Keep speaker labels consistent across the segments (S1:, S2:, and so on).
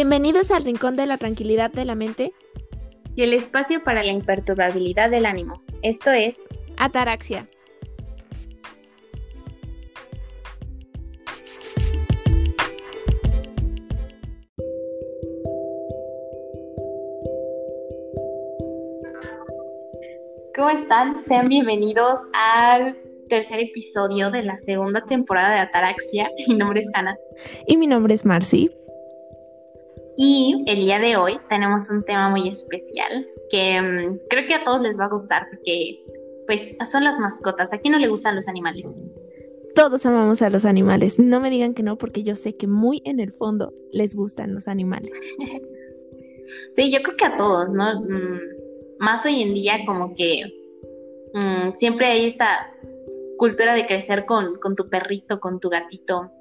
S1: Bienvenidos al Rincón de la Tranquilidad de la Mente
S2: y el espacio para la imperturbabilidad del ánimo. Esto es
S1: Ataraxia.
S2: ¿Cómo están? Sean bienvenidos al tercer episodio de la segunda temporada de Ataraxia. Mi nombre es Hannah.
S1: Y mi nombre es Marcy.
S2: Y el día de hoy tenemos un tema muy especial que mm, creo que a todos les va a gustar porque pues son las mascotas. ¿A quién no le gustan los animales?
S1: Todos amamos a los animales. No me digan que no porque yo sé que muy en el fondo les gustan los animales.
S2: sí, yo creo que a todos, ¿no? Mm, más hoy en día como que mm, siempre hay esta cultura de crecer con, con tu perrito, con tu gatito,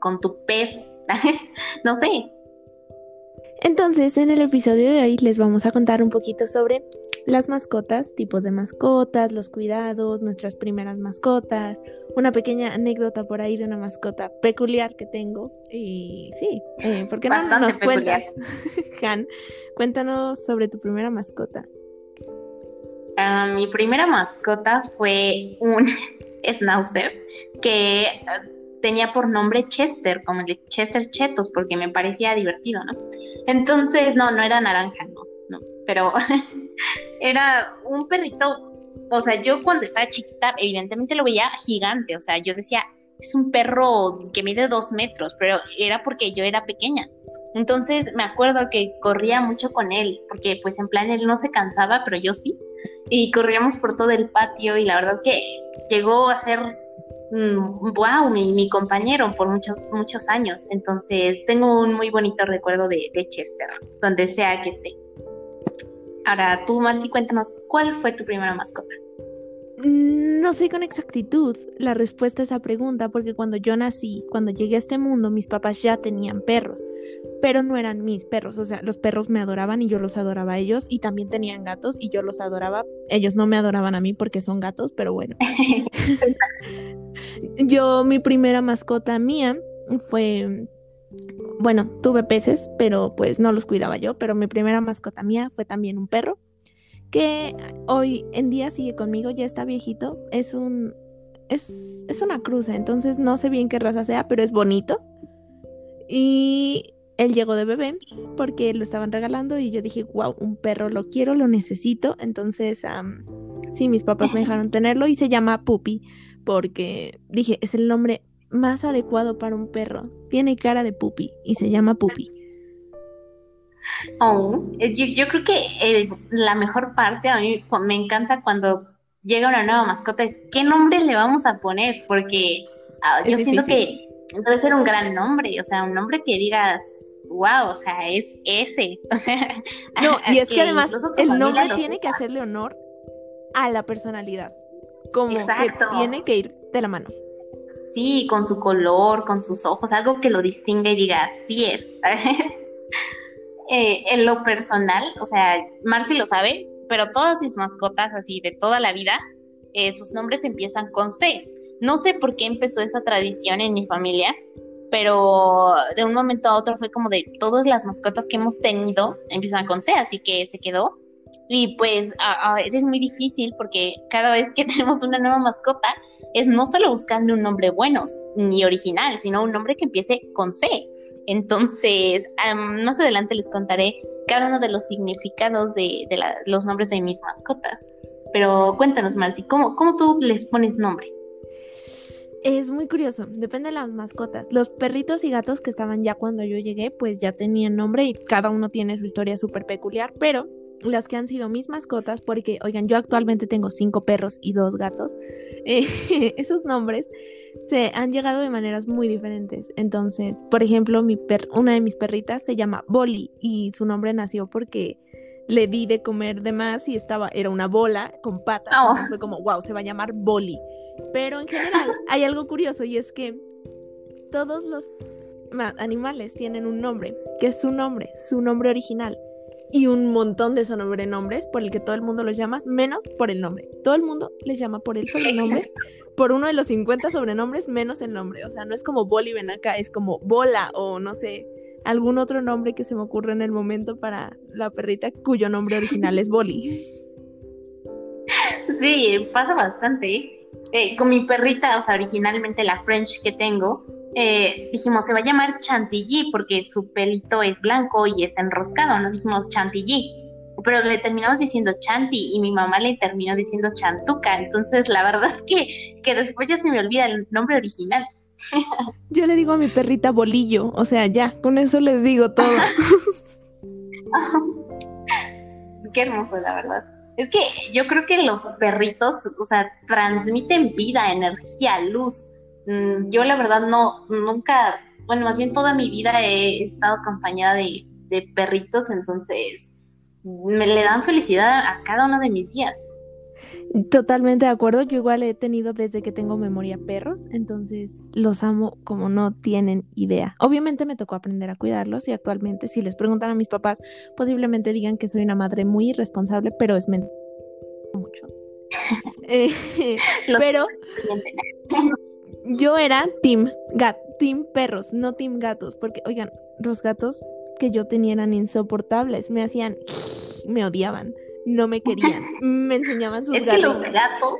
S2: con tu pez. no sé,
S1: entonces, en el episodio de hoy les vamos a contar un poquito sobre las mascotas, tipos de mascotas, los cuidados, nuestras primeras mascotas, una pequeña anécdota por ahí de una mascota peculiar que tengo. Y sí, eh, ¿por qué no nos cuentas, Han? Cuéntanos sobre tu primera mascota.
S2: Ah, mi primera mascota fue un schnauzer que tenía por nombre Chester, como el de Chester Chetos, porque me parecía divertido, ¿no? Entonces, no, no era naranja, no, no, pero era un perrito, o sea, yo cuando estaba chiquita, evidentemente lo veía gigante, o sea, yo decía, es un perro que mide dos metros, pero era porque yo era pequeña. Entonces me acuerdo que corría mucho con él, porque pues en plan él no se cansaba, pero yo sí. Y corríamos por todo el patio y la verdad que llegó a ser wow, mm, mi, mi, compañero por muchos, muchos años. Entonces, tengo un muy bonito recuerdo de, de Chester, donde sea que esté. Ahora, tú, Marcy, cuéntanos, ¿cuál fue tu primera mascota?
S1: Mm, no sé con exactitud la respuesta a esa pregunta porque cuando yo nací, cuando llegué a este mundo, mis papás ya tenían perros, pero no eran mis perros, o sea, los perros me adoraban y yo los adoraba a ellos y también tenían gatos y yo los adoraba, ellos no me adoraban a mí porque son gatos, pero bueno. Yo, mi primera mascota mía fue, bueno, tuve peces, pero pues no los cuidaba yo, pero mi primera mascota mía fue también un perro, que hoy en día sigue conmigo, ya está viejito, es un, es, es una cruza, entonces no sé bien qué raza sea, pero es bonito. Y él llegó de bebé porque lo estaban regalando y yo dije, wow, un perro lo quiero, lo necesito. Entonces, sí, mis papás me dejaron tenerlo y se llama Puppy porque dije, es el nombre más adecuado para un perro. Tiene cara de puppy y se llama puppy.
S2: Oh, eh, yo, creo que la mejor parte a mí me encanta cuando llega una nueva mascota es qué nombre le vamos a poner, porque ah, yo siento que debe ser un gran nombre, o sea, un nombre que digas, wow, o sea, es ese, o sea,
S1: no, y es que además el nombre tiene que hacerle honor a la personalidad como Exacto. que tiene que ir de la mano.
S2: Sí, con su color, con sus ojos, algo que lo distinga y diga, sí es. Eh, en lo personal, o sea, Marcy lo sabe, pero todas mis mascotas así de toda la vida, eh, sus nombres empiezan con C. No sé por qué empezó esa tradición en mi familia, pero de un momento a otro fue como de todas las mascotas que hemos tenido empiezan con C, así que se quedó. Y pues es muy difícil porque cada vez que tenemos una nueva mascota es no solo buscarle un nombre bueno ni original, sino un nombre que empiece con C. Entonces, más adelante les contaré cada uno de los significados de, los nombres de mis mascotas. Pero cuéntanos, Marcy, ¿cómo, ¿cómo tú les pones nombre?
S1: Es muy curioso, depende de las mascotas. Los perritos y gatos que estaban ya cuando yo llegué, pues ya tenían nombre y cada uno tiene su historia súper peculiar, pero las que han sido mis mascotas, porque, oigan, yo actualmente tengo cinco perros y dos gatos, eh, esos nombres se han llegado de maneras muy diferentes. Entonces, por ejemplo, mi per una de mis perritas se llama Bolly y su nombre nació porque le di de comer de más y estaba, era una bola con patas. Oh. Fue como, wow, se va a llamar Bolly. Pero en general hay algo curioso y es que todos los animales tienen un nombre, que es su nombre, su nombre original y un montón de sobrenombres por el que todo el mundo los llama, menos por el nombre. Todo el mundo les llama por el sobrenombre, por uno de los 50 sobrenombres, menos el nombre. O sea, no es como Boli ven acá, es como Bola o no sé, algún otro nombre que se me ocurra en el momento para la perrita cuyo nombre original es Bolly.
S2: Sí, pasa bastante. ¿eh? Eh, con mi perrita, o sea, originalmente la French que tengo, eh, dijimos, se va a llamar Chantilly porque su pelito es blanco y es enroscado, ¿no? Dijimos Chantilly. Pero le terminamos diciendo Chanti y mi mamá le terminó diciendo Chantuca. Entonces, la verdad que, que después ya se me olvida el nombre original.
S1: Yo le digo a mi perrita bolillo, o sea, ya, con eso les digo todo.
S2: Qué hermoso, la verdad. Es que yo creo que los perritos, o sea, transmiten vida, energía, luz. Mm, yo la verdad no, nunca, bueno, más bien toda mi vida he estado acompañada de, de perritos, entonces me le dan felicidad a cada uno de mis días.
S1: Totalmente de acuerdo, yo igual he tenido desde que tengo memoria perros, entonces los amo como no tienen idea. Obviamente me tocó aprender a cuidarlos y actualmente si les preguntan a mis papás, posiblemente digan que soy una madre muy irresponsable, pero es mentira mucho. Eh, pero yo era team gat, team perros, no team gatos, porque oigan, los gatos que yo tenía eran insoportables, me hacían, me odiaban no me querían. me enseñaban sus
S2: Es que los gatos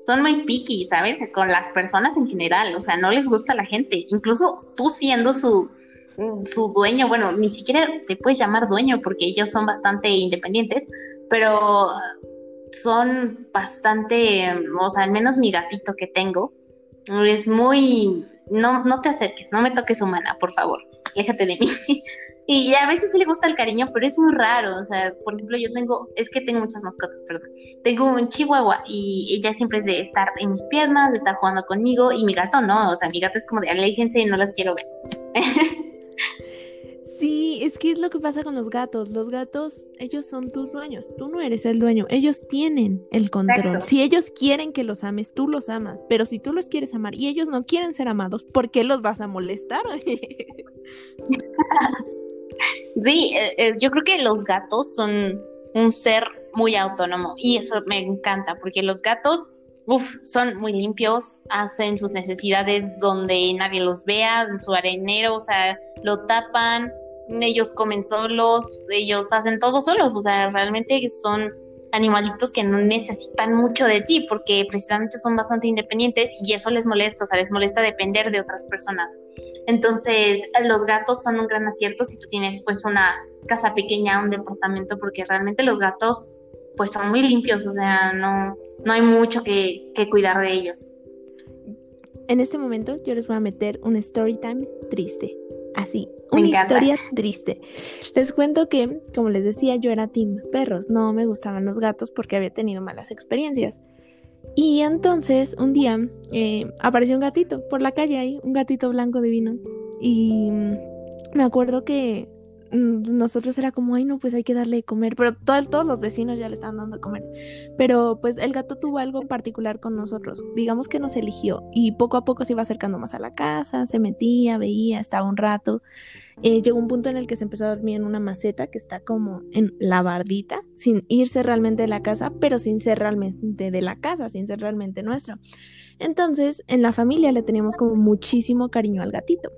S2: son muy picky, ¿sabes? Con las personas en general, o sea, no les gusta la gente. Incluso tú siendo su, su dueño, bueno, ni siquiera te puedes llamar dueño porque ellos son bastante independientes, pero son bastante, o sea, al menos mi gatito que tengo, es muy, no, no te acerques, no me toques humana, por favor, déjate de mí. Y a veces sí le gusta el cariño, pero es muy raro. O sea, por ejemplo, yo tengo, es que tengo muchas mascotas, perdón. Tengo un chihuahua y ella siempre es de estar en mis piernas, de estar jugando conmigo. Y mi gato no, o sea, mi gato es como de aléjense y no las quiero ver.
S1: Sí, es que es lo que pasa con los gatos. Los gatos, ellos son tus dueños. Tú no eres el dueño. Ellos tienen el control. Si ellos quieren que los ames, tú los amas. Pero si tú los quieres amar y ellos no quieren ser amados, ¿por qué los vas a molestar?
S2: Sí, eh, eh, yo creo que los gatos son un ser muy autónomo y eso me encanta porque los gatos, uff, son muy limpios, hacen sus necesidades donde nadie los vea, en su arenero, o sea, lo tapan, ellos comen solos, ellos hacen todo solos, o sea, realmente son animalitos que no necesitan mucho de ti porque precisamente son bastante independientes y eso les molesta, o sea, les molesta depender de otras personas. Entonces, los gatos son un gran acierto si tú tienes pues una casa pequeña, un departamento, porque realmente los gatos pues son muy limpios, o sea, no, no hay mucho que, que cuidar de ellos.
S1: En este momento yo les voy a meter un story time triste, así, una historia triste. Les cuento que, como les decía, yo era team perros, no me gustaban los gatos porque había tenido malas experiencias. Y entonces un día eh, apareció un gatito por la calle ahí, un gatito blanco divino. Y mm, me acuerdo que nosotros era como, ay, no, pues hay que darle de comer, pero todos los vecinos ya le estaban dando de comer. Pero pues el gato tuvo algo particular con nosotros, digamos que nos eligió y poco a poco se iba acercando más a la casa, se metía, veía, estaba un rato. Eh, llegó un punto en el que se empezó a dormir en una maceta que está como en la bardita, sin irse realmente de la casa, pero sin ser realmente de la casa, sin ser realmente nuestro. Entonces, en la familia le teníamos como muchísimo cariño al gatito.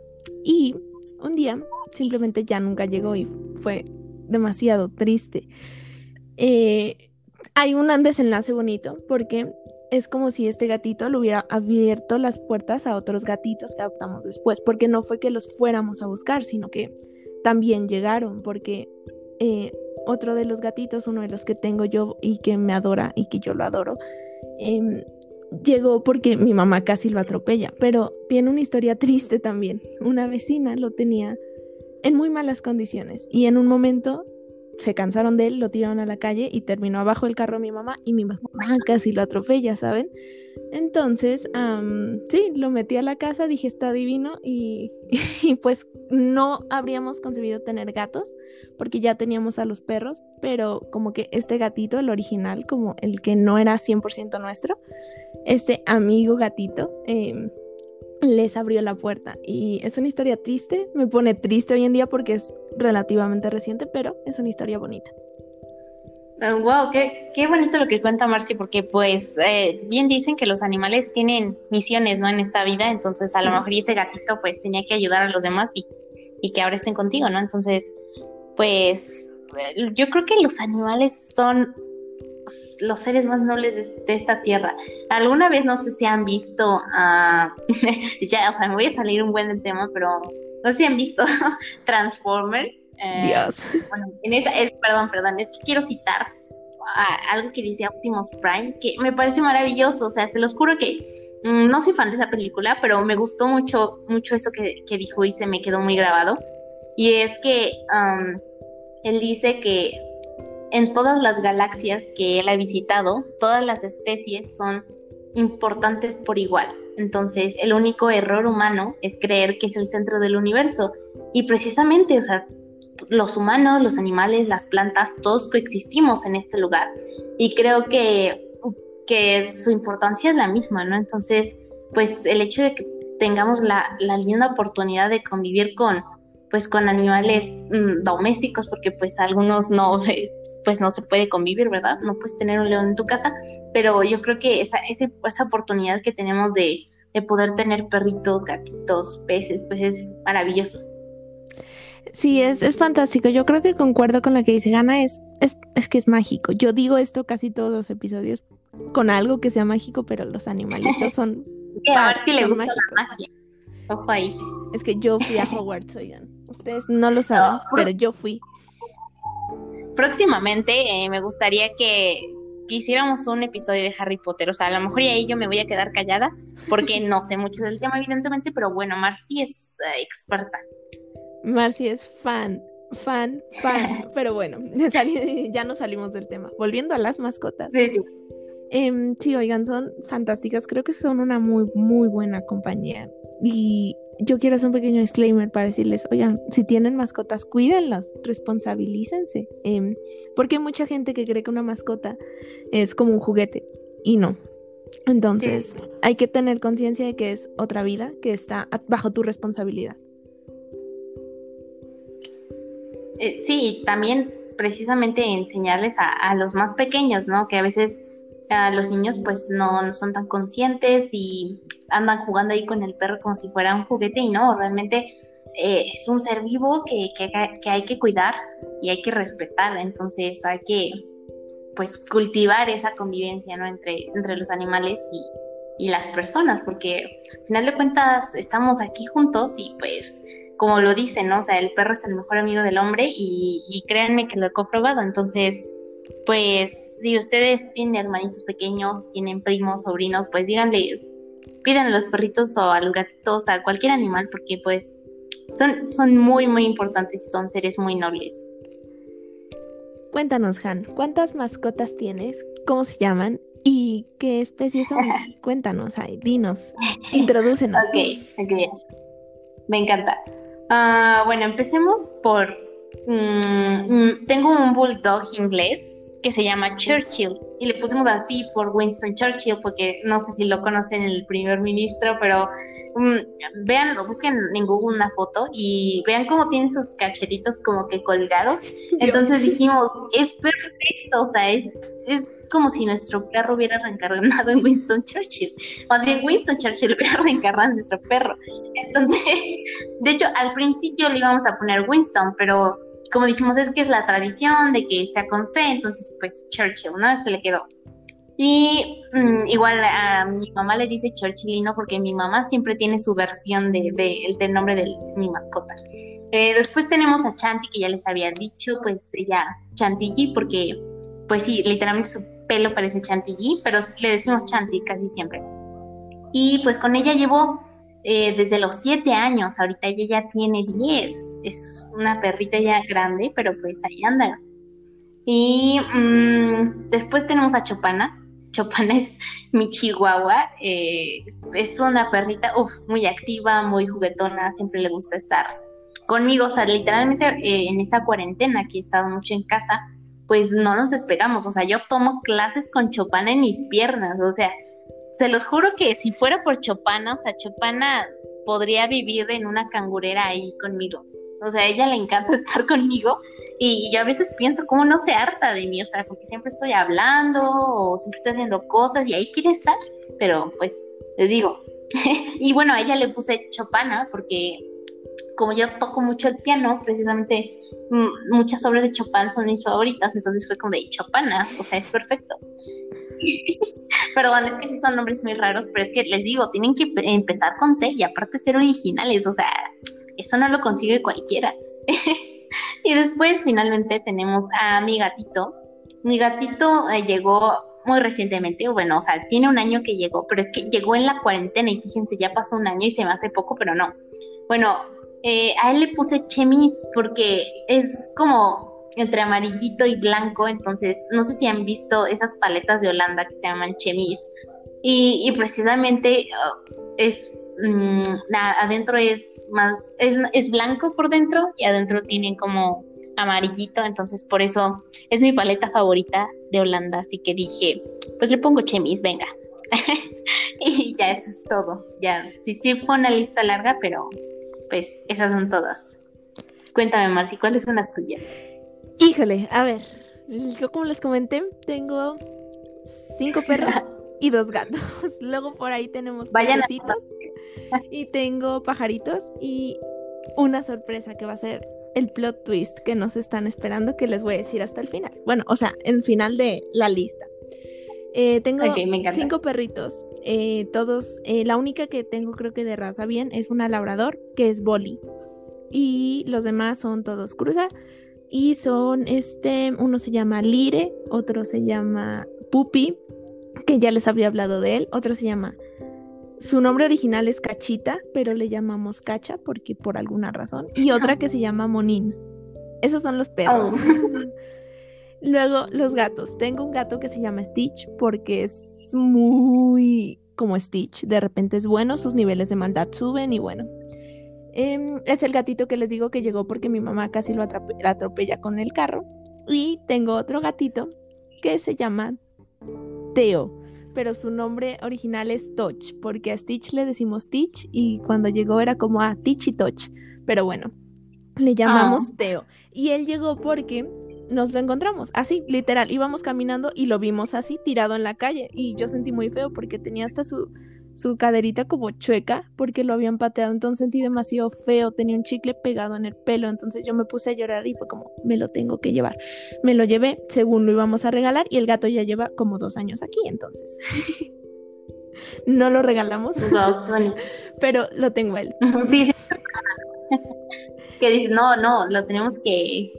S1: Y un día simplemente ya nunca llegó y fue demasiado triste. Eh, hay un desenlace bonito porque es como si este gatito le hubiera abierto las puertas a otros gatitos que adoptamos después, porque no fue que los fuéramos a buscar, sino que también llegaron, porque eh, otro de los gatitos, uno de los que tengo yo y que me adora y que yo lo adoro, eh, llegó porque mi mamá casi lo atropella, pero tiene una historia triste también. Una vecina lo tenía en muy malas condiciones y en un momento se cansaron de él, lo tiraron a la calle y terminó abajo del carro mi mamá y mi mamá casi lo atropella, ¿saben? Entonces, sí, lo metí a la casa, dije está divino y, y, pues no habríamos concebido tener gatos porque ya teníamos a los perros, pero como que este gatito, el original, como el que no era 100% nuestro, este amigo gatito, eh, les abrió la puerta. Y es una historia triste, me pone triste hoy en día porque es relativamente reciente, pero es una historia bonita.
S2: wow, qué, qué bonito lo que cuenta Marcy, porque pues eh, bien dicen que los animales tienen misiones, ¿no? En esta vida, entonces a lo mejor ese gatito pues tenía que ayudar a los demás y y que ahora estén contigo, ¿no? Entonces, pues yo creo que los animales son los seres más nobles de, esta tierra. Alguna vez no sé si han visto, ya, o sea, me voy a salir un buen del tema, pero no sé si han visto Transformers.
S1: Eh, Dios.
S2: Bueno, en esa, es, perdón, perdón, es que quiero citar algo que dice Optimus Prime, que me parece maravilloso, o sea, se los juro que mm, no soy fan de esa película, pero me gustó mucho, mucho eso que, que dijo y se me quedó muy grabado. Y es que él dice que en todas las galaxias que él ha visitado, todas las especies son importantes por igual. Entonces, el único error humano es creer que es el centro del universo. Y precisamente, o sea, los humanos, los animales, las plantas, todos coexistimos en este lugar. Y creo que, que su importancia es la misma, ¿no? Entonces, pues el hecho de que tengamos la, la linda oportunidad de convivir con, pues con animales mm, domésticos, porque pues algunos no, pues no se puede convivir, ¿verdad? No puedes tener un león en tu casa, pero yo creo que esa, esa, esa oportunidad que tenemos de, de poder tener perritos, gatitos, peces, pues es maravilloso.
S1: Sí, es, es fantástico. Yo creo que concuerdo con lo que dice Gana, es, es, es que es mágico. Yo digo esto casi todos los episodios con algo que sea mágico, pero los animalitos son...
S2: a ver si le gusta la magia. Ojo ahí.
S1: Es que yo fui a Hogwarts, oigan. Ustedes no lo saben, pero yo fui.
S2: Próximamente eh, me gustaría que, hiciéramos un episodio de Harry Potter. O sea, a lo mejor y ahí yo me voy a quedar callada porque no sé mucho del tema, evidentemente, pero bueno, Marcy es eh, experta.
S1: Marcy es fan, fan, fan. pero bueno, ya no salimos del tema. Volviendo a las mascotas.
S2: Sí, sí.
S1: Em, sí, oigan, son fantásticas. Creo que son una muy, muy buena compañía. Y yo quiero hacer un pequeño disclaimer para decirles, oigan, si tienen mascotas, cuídenlas, responsabilícense. Em, porque hay mucha gente que cree que una mascota es como un juguete y no. Entonces, hay que tener conciencia de que es otra vida que está bajo tu responsabilidad.
S2: Eh, sí, también precisamente enseñarles a, a, los más pequeños, ¿no? Que a veces a los niños pues no, son tan conscientes y andan jugando ahí con el perro como si fuera un juguete y no, realmente eh, es un ser vivo que, que, hay que cuidar y hay que respetar, entonces hay que pues cultivar esa convivencia ¿no? entre, entre los animales y, y las personas, porque al final de cuentas estamos aquí juntos y pues como lo dicen, ¿no? O sea, el perro es el mejor amigo del hombre y, y créanme que lo he comprobado, entonces pues si ustedes tienen hermanitos pequeños, tienen primos, sobrinos, pues díganles piden a los perritos o a los gatitos, a cualquier animal, porque pues son, son muy, muy importantes y son seres muy nobles.
S1: Cuéntanos, Han, ¿cuántas mascotas tienes? ¿Cómo se llaman? ¿Y qué especies son? Cuéntanos, ay, dinos, introdúcenos.
S2: ok, ok, me encanta. Ah, bueno, empecemos por... Mm, mm, tengo un bulldog inglés que se llama Churchill y le pusimos así por Winston Churchill porque no sé si lo conocen el primer ministro, pero um, vean, busquen en Google una foto y vean cómo tiene sus cachetitos como que colgados. Entonces dijimos, es perfecto, o sea, es, es como si nuestro perro hubiera reencarnado en Winston Churchill. Más bien Winston Churchill hubiera reencarnado en nuestro perro. Entonces, de hecho, al principio le íbamos a poner Winston, pero como dijimos, es que es la tradición de que sea con C, entonces pues Churchill, ¿no? Se le quedó. Y mm, igual a mi mamá le dice Churchillino porque mi mamá siempre tiene su versión de, del nombre de mi mascota. Eh, después tenemos a Chanti, que ya les había dicho, pues ella Chantilly, porque pues sí, literalmente su pelo parece Chantilly, pero le decimos Chanti casi siempre. Y pues con ella llevo eh, desde los siete años, ahorita ella ya tiene diez, es una perrita ya grande, pero pues ahí anda. Y mm, después tenemos a Chopana. Chopana es mi chihuahua, eh, es una perrita uf, muy activa, muy juguetona, siempre le gusta estar conmigo, o sea, literalmente eh, en esta cuarentena que he estado mucho en casa, pues no nos despegamos, o sea, yo tomo clases con Chopana en mis piernas, o sea, se los juro que si fuera por Chopana, o sea, Chopana podría vivir en una cangurera ahí conmigo. O sea, a ella le encanta estar conmigo y, yo a veces pienso cómo no se harta de mí, o sea, porque siempre estoy hablando o siempre estoy haciendo cosas y ahí quiere estar, pero pues les digo. y bueno, a ella le puse Chopana porque como yo toco mucho el piano, precisamente mm, muchas obras de Chopin son mis favoritas, entonces fue como de Chopana, o sea, es perfecto. Perdón, es que sí son nombres muy raros, pero es que les digo, tienen que empezar con C y aparte ser originales, o sea, eso no lo consigue cualquiera. y después finalmente tenemos a mi gatito. Mi gatito eh, llegó muy recientemente, bueno, o sea, tiene un año que llegó, pero es que llegó en la cuarentena y fíjense, ya pasó un año y se me hace poco, pero no. Bueno, eh, a él le puse chemis porque es como entre amarillito y blanco, entonces no sé si han visto esas paletas de Holanda que se llaman chemis y, precisamente uh, es mm, adentro es más es, es, blanco por dentro y adentro tienen como amarillito, entonces por eso es mi paleta favorita de Holanda, así que dije, pues le pongo chemis, venga. y ya eso es todo. Ya, sí, sí fue una lista larga, pero pues esas son todas. Cuéntame, Marci, ¿cuáles son las tuyas?
S1: Híjole, a ver, yo como les comenté, tengo cinco perros y dos gatos. Luego por ahí tenemos pajaritos y tengo pajaritos y una sorpresa que va a ser el plot twist que nos están esperando que les voy a decir hasta el final. Bueno, o sea, el final de la lista. Eh, tengo cinco perritos, eh, todos, eh, la única que tengo creo que de raza bien es una labrador que es Bolly y los demás son todos cruza y son este, uno se llama Lire, otro se llama Pupi, que ya les había hablado de él, otro se llama su nombre original es Cachita, pero le llamamos Cacha porque por alguna razón. Y otra que se llama Monín. Esos son los perros. Oh. Luego, los gatos. Tengo un gato que se llama Stitch porque es muy como Stitch. De repente es bueno, sus niveles de maldad suben y bueno. Em, es el gatito que les digo que llegó porque mi mamá casi lo atropella con el carro. Y tengo otro gatito que se llama Teo pero su nombre original es Touch, porque a Stitch le decimos Stitch y cuando llegó era como a Teach y Touch, pero bueno, le llamamos ah. Teo. Y él llegó porque nos lo encontramos, así, literal, íbamos caminando y lo vimos así, tirado en la calle, y yo sentí muy feo porque tenía hasta su, su caderita como chueca porque lo habían pateado, entonces sentí demasiado feo, tenía un chicle pegado en el pelo, entonces yo me puse a llorar y fue como, me lo tengo que llevar. Me lo llevé según lo íbamos a regalar y el gato ya lleva como dos años aquí, entonces. no lo regalamos, pero lo tengo él.
S2: Sí, sí. que dices, no, no, lo tenemos que,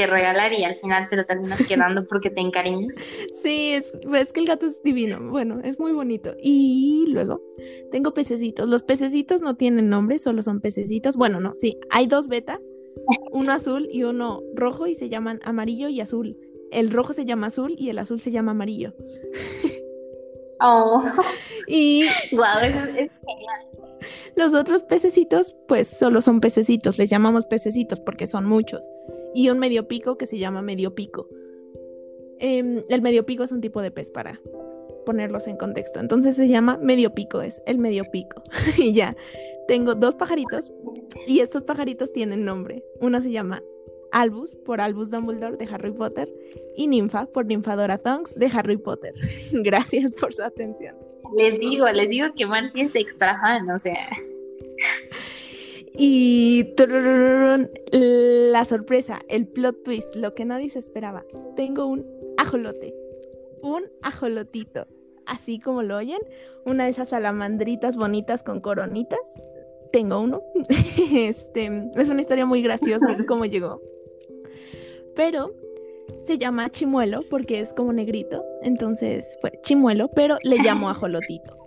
S2: que regalar y al final te lo terminas quedando porque te encariñas.
S1: Sí, es, que el gato es divino, bueno, es muy bonito. Y luego tengo pececitos. Los pececitos no tienen nombre, solo son pececitos. Bueno, no, sí, hay dos beta, uno azul y uno rojo y se llaman amarillo y azul. El rojo se llama azul y el azul se llama amarillo.
S2: Oh.
S1: Y
S2: wow, eso es genial.
S1: Los otros pececitos, pues solo son pececitos, les llamamos pececitos porque son muchos y un medio pico que se llama medio pico. Em, el medio pico es un tipo de pez para ponerlos en contexto. Entonces se llama medio pico, es el medio pico. y ya, tengo dos pajaritos y estos pajaritos tienen nombre. Uno se llama Albus por Albus Dumbledore de Harry Potter y Ninfa por Ninfadora Tonks de Harry Potter. Gracias por su atención.
S2: Les digo, les digo que Marcy es extra fan, o sea.
S1: Y la sorpresa, el plot twist, lo que nadie se esperaba. Tengo un ajolote, un ajolotito, así como lo oyen, una de esas salamandritas bonitas con coronitas. Tengo uno. Este es una historia muy graciosa cómo llegó. Pero se llama Chimuelo porque es como negrito, entonces fue Chimuelo, pero le llamo ajolotito.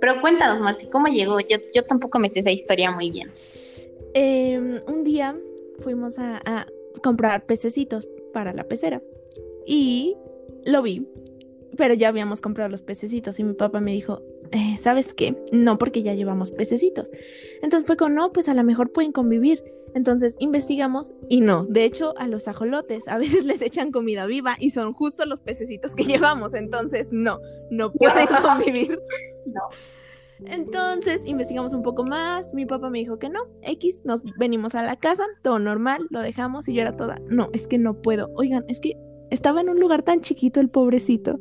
S2: Pero cuéntanos, Marci, ¿cómo llegó? Yo, yo tampoco me sé esa historia muy bien.
S1: Em, un día fuimos a, comprar pececitos para la pecera y lo vi, pero ya habíamos comprado los pececitos y mi papá me dijo, eh, ¿sabes qué? No, porque ya llevamos pececitos. Entonces fue con, no, pues a lo mejor pueden convivir. Entonces investigamos y no, de hecho a los ajolotes a veces les echan comida viva y son justo los pececitos que llevamos, entonces no, no pueden convivir.
S2: No.
S1: Entonces investigamos un poco más, mi papá me dijo que no, X, nos venimos a la casa, todo normal, lo dejamos y yo era toda, no, es que no puedo, oigan, es que estaba en un lugar tan chiquito el pobrecito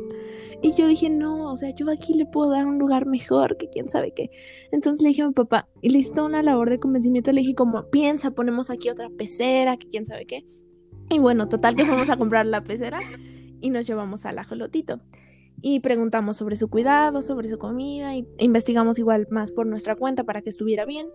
S1: Y yo dije, no, o sea, yo aquí le puedo dar un lugar mejor, que quién sabe qué. Entonces le dije a mi papá, y le hice una labor de convencimiento, le dije como, piensa, ponemos aquí otra pecera, que quién sabe qué. Y bueno, total que fuimos a comprar la pecera y nos llevamos al ajolotito. Y preguntamos sobre su cuidado, sobre su comida, y investigamos igual más por nuestra cuenta para que estuviera bien.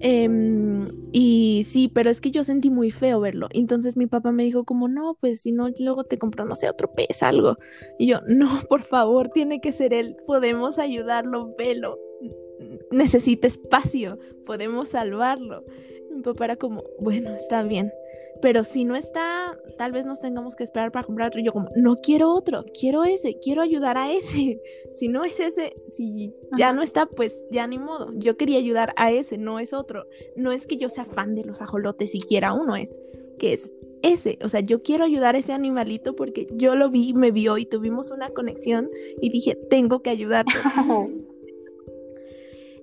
S1: Em, y sí, pero es que yo sentí muy feo verlo. Entonces mi papá me dijo como, no, pues si no, luego te compro, no sé, otro pez, algo. Y yo, no, por favor, tiene que ser él. Podemos ayudarlo, velo. Necesita espacio, podemos salvarlo. Mi papá era como, bueno, está bien. Pero si no está, tal vez nos tengamos que esperar para comprar otro. Y yo como, no quiero otro, quiero ese, quiero ayudar a ese. Si no es ese, si ya no está, pues ya ni modo. Yo quería ayudar a ese, no es otro. No es que yo sea fan de los ajolotes, siquiera uno es, que es ese. O sea, yo quiero ayudar a ese animalito porque yo lo vi, me vio y tuvimos una conexión y dije, tengo que ayudarte.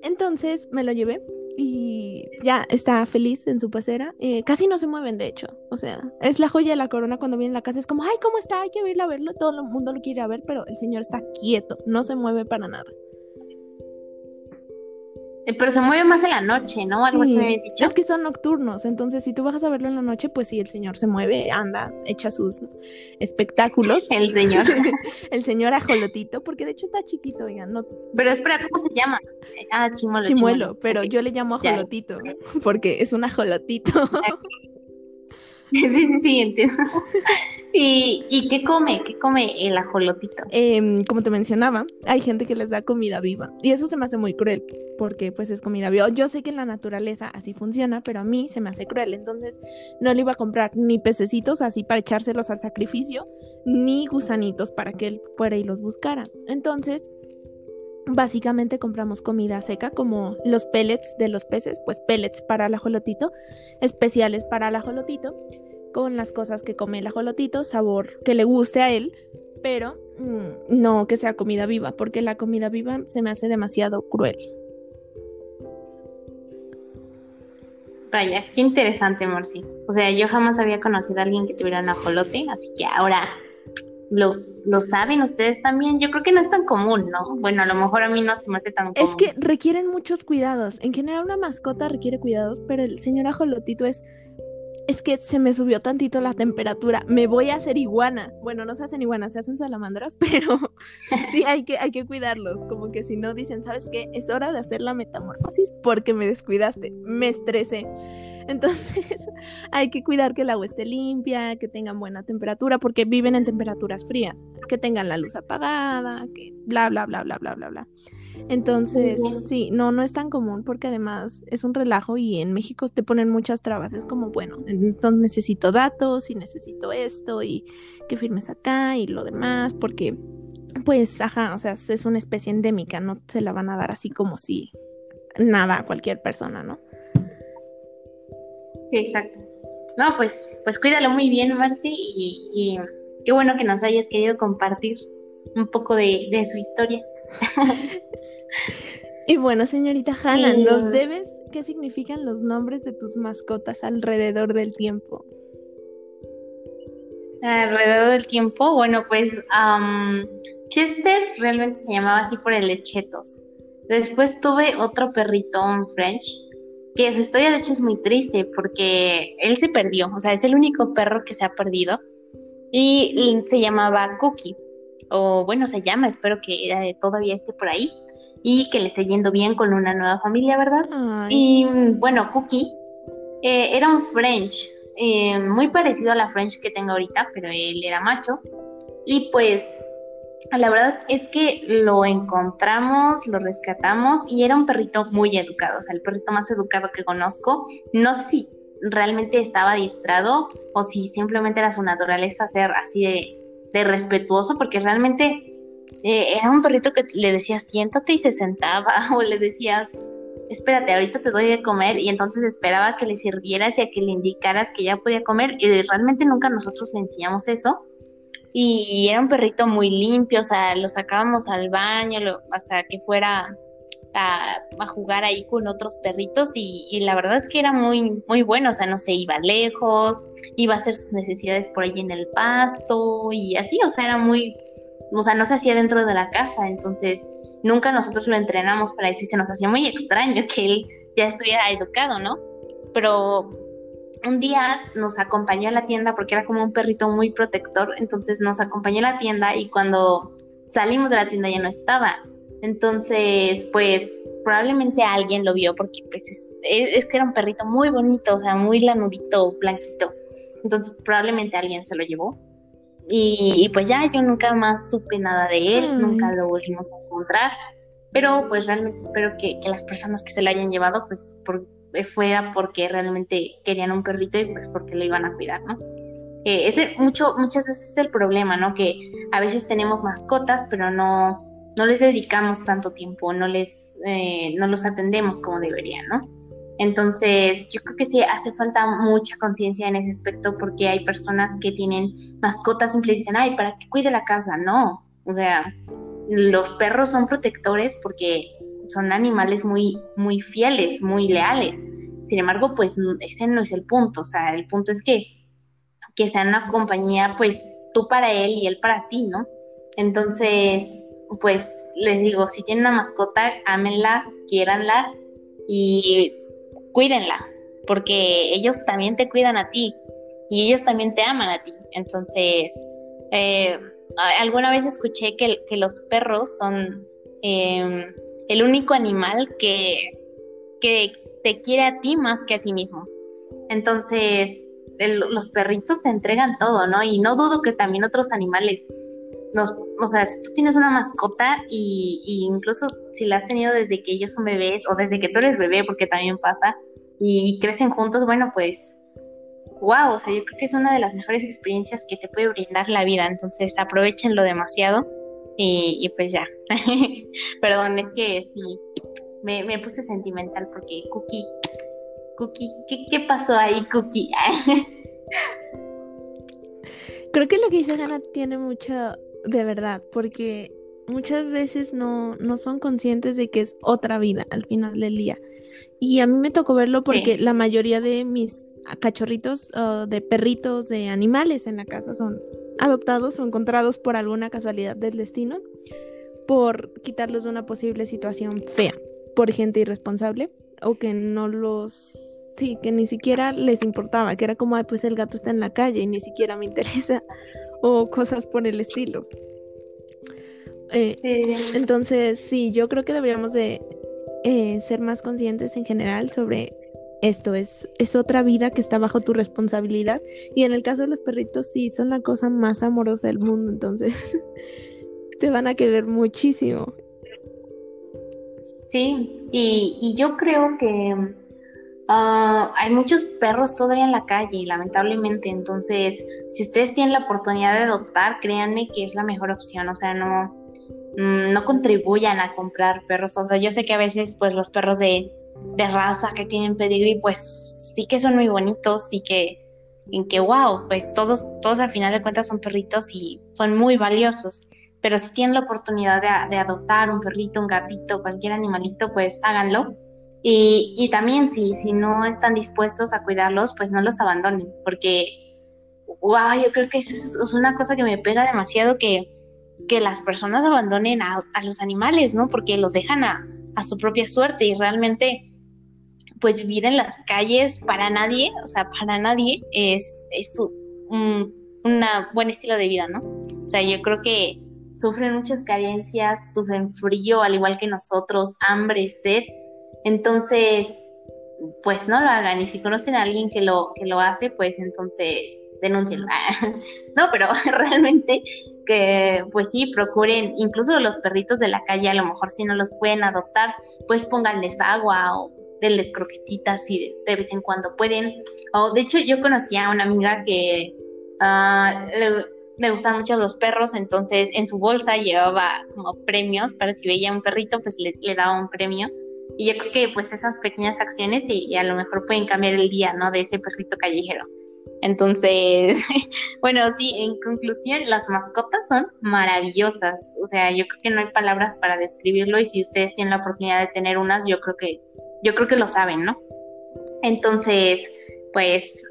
S1: Entonces me lo llevé y ya está feliz en su pecera. Eh, casi no se mueven, de hecho. O sea, es la joya de la corona cuando viene a la casa. Es como, ay, ¿cómo está? Hay que irlo a verlo. Todo el mundo lo quiere ver, pero el señor está quieto, no se mueve para nada.
S2: Eh, pero se mueve más en la noche, ¿no? Algo así me habías dicho.
S1: Es que son nocturnos, entonces si tú vas a verlo en la noche, pues sí, el señor se mueve, anda, echa sus espectáculos.
S2: el señor.
S1: el señor ajolotito, porque de hecho está chiquito, oigan. No...
S2: Pero espera, ¿cómo se llama? Ah, chimuelo.
S1: Chimuelo, pero yo le llamo ajolotito, porque es un ajolotito.
S2: Sí, sí, sí, entiendo. ¿Y, ¿Y, qué come? ¿Qué come el ajolotito?
S1: Em, como te mencionaba, hay gente que les da comida viva. Y eso se me hace muy cruel, porque pues es comida viva. Yo sé que en la naturaleza así funciona, pero a mí se me hace cruel. Entonces no le iba a comprar ni pececitos así para echárselos al sacrificio, ni gusanitos para que él fuera y los buscara. Entonces Básicamente compramos comida seca como los pellets de los peces, pues pellets para el ajolotito, especiales para el ajolotito, con las cosas que come el ajolotito, sabor que le guste a él, pero mm, no que sea comida viva, porque la comida viva se me hace demasiado cruel.
S2: Vaya, qué interesante, Morsi. O sea, yo jamás había conocido a alguien que tuviera un ajolote, así que ahora los, lo saben ustedes también. Yo creo que no es tan común, ¿no? Bueno, a lo mejor a mí no se me hace tan común.
S1: Es que requieren muchos cuidados. En general una mascota requiere cuidados, pero el señor ajolotito es... Es que se me subió tantito la temperatura. Me voy a hacer iguana. Bueno, no se hacen iguanas, se hacen salamandras, pero sí hay que, hay que cuidarlos. Como que si no dicen, ¿sabes qué? Es hora de hacer la metamorfosis porque me descuidaste. Me estresé. Entonces hay que cuidar que el agua esté limpia, que tengan buena temperatura, porque viven en temperaturas frías, que tengan la luz apagada, que bla, bla, bla, bla, bla, bla, bla. Entonces, sí, no, no es tan común porque además es un relajo y en México te ponen muchas trabas. Es como, bueno, entonces necesito datos y necesito esto y que firmes acá y lo demás, porque, pues, ajá, o sea, es una especie endémica, no se la van a dar así como si nada a cualquier persona, ¿no?
S2: Exacto. No, pues, pues cuídalo muy bien, Marcy, y, qué bueno que nos hayas querido compartir un poco de, su historia.
S1: y bueno, señorita Hannah, ¿nos debes qué significan los nombres de tus mascotas alrededor del tiempo?
S2: Alrededor del tiempo, bueno, pues Chester realmente se llamaba así por el lechetos. Después tuve otro perrito, un French, que su historia de hecho es muy triste porque él se perdió, o sea, es el único perro que se ha perdido y se llamaba Cookie, o bueno, se llama, espero que todavía esté por ahí y que le esté yendo bien con una nueva familia, ¿verdad? Y bueno, Cookie eh, era un French, eh, muy parecido a la French que tengo ahorita, pero él era macho y pues la verdad es que lo encontramos, lo rescatamos y era un perrito muy educado, o sea, el perrito más educado que conozco. No sé si realmente estaba adiestrado o si simplemente era su naturaleza ser así de, respetuoso, porque realmente eh, era un perrito que le decías siéntate y se sentaba, o le decías espérate, ahorita te doy de comer, y entonces esperaba que le sirvieras y a que le indicaras que ya podía comer, y realmente nunca nosotros le enseñamos eso y era un perrito muy limpio, o sea, lo sacábamos al baño, o sea, que fuera a, jugar ahí con otros perritos y, la verdad es que era muy, muy bueno, o sea, no se iba lejos, iba a hacer sus necesidades por ahí en el pasto y así, o sea, era muy, o sea, no se hacía dentro de la casa, entonces nunca nosotros lo entrenamos para eso y se nos hacía muy extraño que él ya estuviera educado, ¿no? Pero un día nos acompañó a la tienda porque era como un perrito muy protector, entonces nos acompañó a la tienda y cuando salimos de la tienda ya no estaba. Entonces, pues probablemente alguien lo vio porque pues es, que era un perrito muy bonito, o sea, muy lanudito, blanquito. Entonces probablemente alguien se lo llevó. Y, pues ya yo nunca más supe nada de él, nunca lo volvimos a encontrar. Pero pues realmente espero que, las personas que se lo hayan llevado pues por, fuera porque realmente querían un perrito y pues porque lo iban a cuidar, ¿no? Eh, ese mucho, muchas veces es el problema, ¿no? Que a veces tenemos mascotas, pero no, no les dedicamos tanto tiempo, no les, eh, no los atendemos como deberían, ¿no? Entonces, yo creo que sí hace falta mucha conciencia en ese aspecto porque hay personas que tienen mascotas y dicen, ay, para que cuide la casa, no. O sea, los perros son protectores porque son animales muy, muy fieles, muy leales. Sin embargo, pues ese no es el punto. O sea, el punto es que, que sean una compañía, pues tú para él y él para ti, ¿no? Entonces, pues les digo, si tienen una mascota, ámenla, quiéranla y cuídenla, porque ellos también te cuidan a ti y ellos también te aman a ti. Entonces, eh, alguna vez escuché que, los perros son em, el único animal que, que te quiere a ti más que a sí mismo. Entonces, los perritos te entregan todo, ¿no? Y no dudo que también otros animales nos, o sea, si tú tienes una mascota y, incluso si la has tenido desde que ellos son bebés o desde que tú eres bebé, porque también pasa, y crecen juntos, bueno, pues, wow, o sea, yo creo que es una de las mejores experiencias que te puede brindar la vida, entonces aprovechenlo demasiado y, pues ya. Perdón, es que sí, me, me, puse sentimental porque Cookie, Cookie, ¿qué, qué pasó ahí, Cookie?
S1: Creo que lo que dice Hannah tiene mucho de verdad, porque muchas veces no, no son conscientes de que es otra vida al final del día. Y a mí me tocó verlo porque la mayoría de mis cachorritos, de perritos, de animales en la casa son adoptados o encontrados por alguna casualidad del destino, por quitarlos de una posible situación fea, por gente irresponsable o que no los sí, que ni siquiera les importaba, que era como, pues el gato está en la calle y ni siquiera me interesa o cosas por el estilo. Eh, entonces, sí, yo creo que deberíamos de eh, ser más conscientes en general sobre esto. Es, es otra vida que está bajo tu responsabilidad. Y en el caso de los perritos, sí, son la cosa más amorosa del mundo. Entonces, te van a querer muchísimo.
S2: Sí, y, y yo creo que Ah, hay muchos perros todavía en la calle, lamentablemente. Entonces, si ustedes tienen la oportunidad de adoptar, créanme que es la mejor opción. O sea, no, mm, no contribuyan a comprar perros. O sea, yo sé que a veces, pues, los perros de, de raza que tienen pedigrí, pues, sí que son muy bonitos y que, en que, wow, pues todos, todos al final de cuentas son perritos y son muy valiosos. Pero si tienen la oportunidad de, de adoptar un perrito, un gatito, cualquier animalito, pues háganlo y, y también si, si no están dispuestos a cuidarlos, pues no los abandonen, porque, wow, yo creo que es, una cosa que me pega demasiado que, que las personas abandonen a, a, los animales, ¿no? Porque los dejan a, a su propia suerte y realmente, pues vivir en las calles para nadie, o sea, para nadie es, es un buen estilo de vida, ¿no? O sea, yo creo que sufren muchas carencias, sufren frío al igual que nosotros, hambre, sed, entonces, pues no lo hagan. Y si conocen a alguien que lo, que lo hace, pues entonces denúncienlo. no, pero realmente que, pues sí, procuren, incluso los perritos de la calle, a lo mejor si no los pueden adoptar, pues pónganles agua o denles croquetitas si de, vez en cuando pueden. O de hecho, yo conocí a una amiga que uh, le, gustan mucho los perros, entonces en su bolsa llevaba como premios para si veía un perrito, pues le, daba un premio. Y yo creo que pues esas pequeñas acciones y, a lo mejor pueden cambiar el día, ¿no? De ese perrito callejero. Entonces, bueno, sí, en conclusión, las mascotas son maravillosas. O sea, yo creo que no hay palabras para describirlo y si ustedes tienen la oportunidad de tener unas, yo creo que, yo creo que lo saben, ¿no? Entonces, pues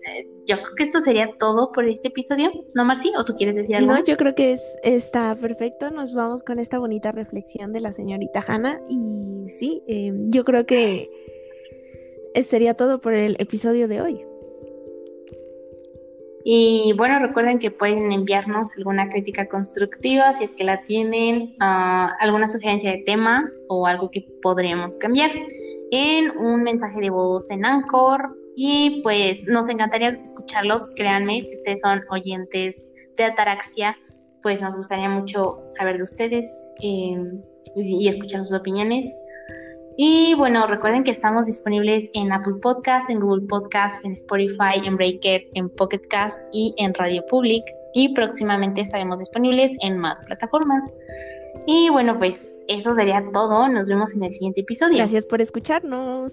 S2: yo creo que esto sería todo por este episodio, ¿no, Marci? ¿O tú quieres decir algo?
S1: No, yo creo que es, está perfecto. Nos vamos con esta bonita reflexión de la señorita Hanna. Y sí, em, yo creo que sería todo por el episodio de hoy.
S2: Y bueno, recuerden que pueden enviarnos alguna crítica constructiva si es que la tienen, ah, alguna sugerencia de tema o algo que podríamos cambiar en un mensaje de voz en Anchor. Y pues nos encantaría escucharlos, créanme, si ustedes son oyentes de Ataraxia, pues nos gustaría mucho saber de ustedes eh, y escuchar sus opiniones. Y bueno, recuerden que estamos disponibles en Apple Podcast, en Google Podcast, en Spotify, en Breaker, en Pocket Cast y en Radio Public. Y próximamente estaremos disponibles en más plataformas. Y bueno, pues eso sería todo. Nos vemos en el siguiente episodio.
S1: Gracias por escucharnos.